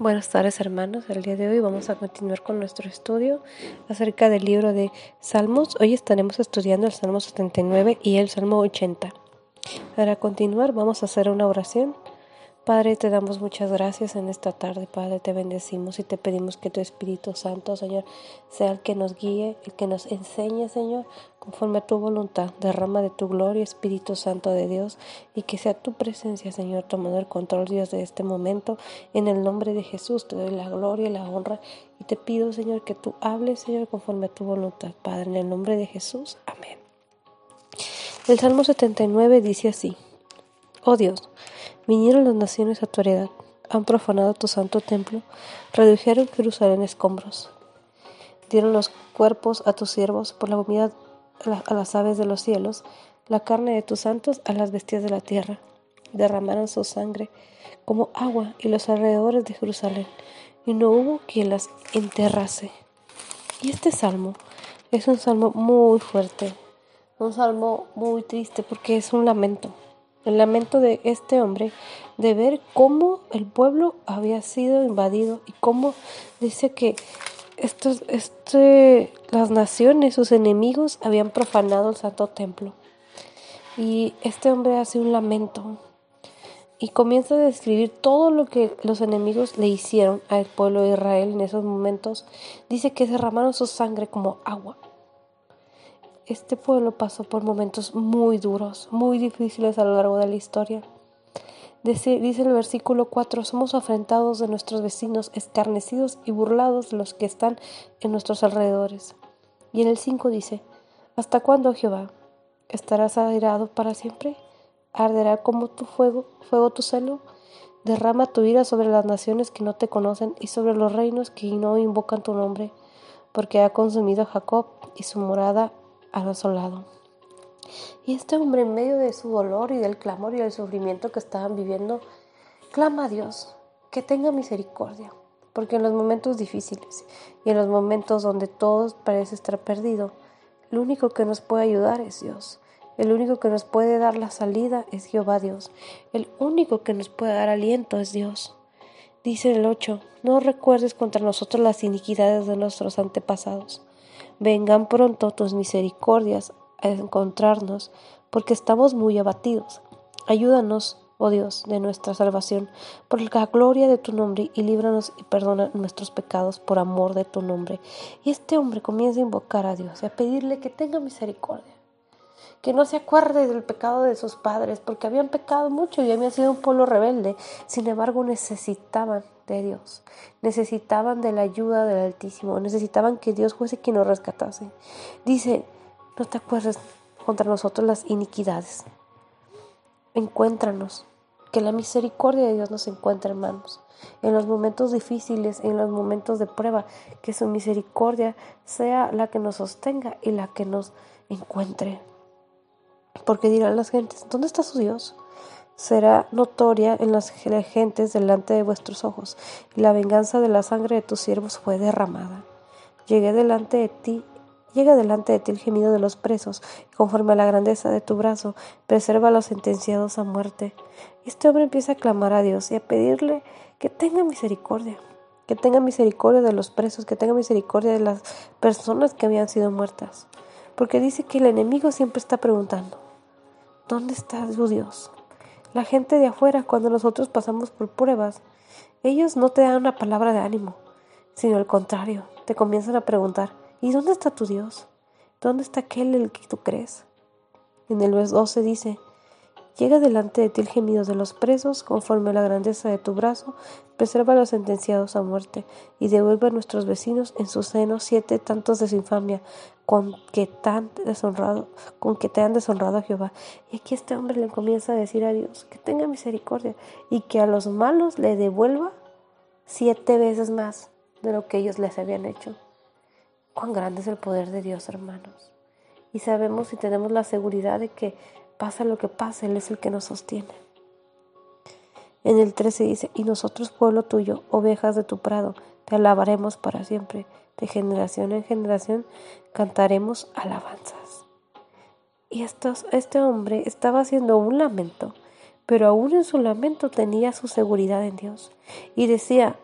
Buenas tardes hermanos, el día de hoy vamos a continuar con nuestro estudio acerca del libro de Salmos. Hoy estaremos estudiando el Salmo 79 y el Salmo 80. Para continuar vamos a hacer una oración Padre, te damos muchas gracias en esta tarde, Padre, te bendecimos y te pedimos que tu Espíritu Santo, Señor, sea el que nos guíe, el que nos enseñe, Señor, conforme a tu voluntad. Derrama de tu gloria, Espíritu Santo de Dios, y que sea tu presencia, Señor, tomando el control, Dios, de este momento. En el nombre de Jesús te doy la gloria y la honra, y te pido, Señor, que tú hables, Señor, conforme a tu voluntad, Padre, en el nombre de Jesús. Amén. El Salmo 79 dice así, Oh Dios, Vinieron las naciones a tu heredad, han profanado tu santo templo, redujeron Jerusalén escombros. Dieron los cuerpos a tus siervos por la comida a las aves de los cielos, la carne de tus santos a las bestias de la tierra. Derramaron su sangre como agua y los alrededores de Jerusalén, y no hubo quien las enterrase. Y este salmo es un salmo muy fuerte, un salmo muy triste porque es un lamento el lamento de este hombre de ver cómo el pueblo había sido invadido y cómo dice que estos, este, las naciones, sus enemigos, habían profanado el santo templo. Y este hombre hace un lamento y comienza a describir todo lo que los enemigos le hicieron al pueblo de Israel en esos momentos. Dice que derramaron su sangre como agua este pueblo pasó por momentos muy duros, muy difíciles a lo largo de la historia. Dice, el versículo 4, somos afrentados de nuestros vecinos, escarnecidos y burlados de los que están en nuestros alrededores. Y en el 5 dice, ¿hasta cuándo Jehová? ¿Estarás airado para siempre? ¿Arderá como tu fuego, fuego tu celo? Derrama tu ira sobre las naciones que no te conocen y sobre los reinos que no invocan tu nombre, porque ha consumido a Jacob y su morada asolado. Y este hombre en medio de su dolor y del clamor y del sufrimiento que estaban viviendo, clama a Dios que tenga misericordia, porque en los momentos difíciles y en los momentos donde todo parece estar perdido, lo único que nos puede ayudar es Dios. El único que nos puede dar la salida es Jehová Dios. El único que nos puede dar aliento es Dios. Dice el 8, no recuerdes contra nosotros las iniquidades de nuestros antepasados Vengan pronto tus misericordias a encontrarnos, porque estamos muy abatidos. Ayúdanos, oh Dios, de nuestra salvación, por la gloria de tu nombre, y líbranos y perdona nuestros pecados por amor de tu nombre. Y este hombre comienza a invocar a Dios y a pedirle que tenga misericordia que no se acuerde del pecado de sus padres, porque habían pecado mucho y habían sido un pueblo rebelde. Sin embargo, necesitaban de Dios, necesitaban de la ayuda del Altísimo, necesitaban que Dios fuese quien nos rescatase. Dice, no te acuerdes contra nosotros las iniquidades. Encuéntranos, que la misericordia de Dios nos encuentre, hermanos. En los momentos difíciles, en los momentos de prueba, que su misericordia sea la que nos sostenga y la que nos encuentre porque dirán las gentes, ¿dónde está su Dios? Será notoria en las gentes delante de vuestros ojos, y la venganza de la sangre de tus siervos fue derramada. Llegué delante de ti, llega delante de ti el gemido de los presos, y conforme a la grandeza de tu brazo, preserva a los sentenciados a muerte. Este hombre empieza a clamar a Dios y a pedirle que tenga misericordia, que tenga misericordia de los presos, que tenga misericordia de las personas que habían sido muertas. Porque dice que el enemigo siempre está preguntando, ¿Dónde está su Dios? La gente de afuera, cuando nosotros pasamos por pruebas, ellos no te dan una palabra de ánimo, sino al contrario, te comienzan a preguntar, ¿y dónde está tu Dios? ¿Dónde está aquel el que tú crees? En el verso 12 dice, Llega delante de ti el gemido de los presos, conforme a la grandeza de tu brazo, preserva a los sentenciados a muerte, y devuelve a nuestros vecinos en su seno siete tantos de su infamia, con que tan deshonrado, con que te han deshonrado a Jehová. Y aquí este hombre le comienza a decir a Dios que tenga misericordia y que a los malos le devuelva siete veces más de lo que ellos les habían hecho. Cuán grande es el poder de Dios, hermanos. Y sabemos y tenemos la seguridad de que pasa lo que pase, Él es el que nos sostiene. En el 13 dice, y nosotros, pueblo tuyo, ovejas de tu prado, te alabaremos para siempre. De generación en generación cantaremos alabanzas. Y este hombre estaba haciendo un lamento, pero aún en su lamento tenía su seguridad en Dios. Y decía,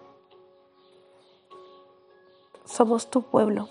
somos tu pueblo,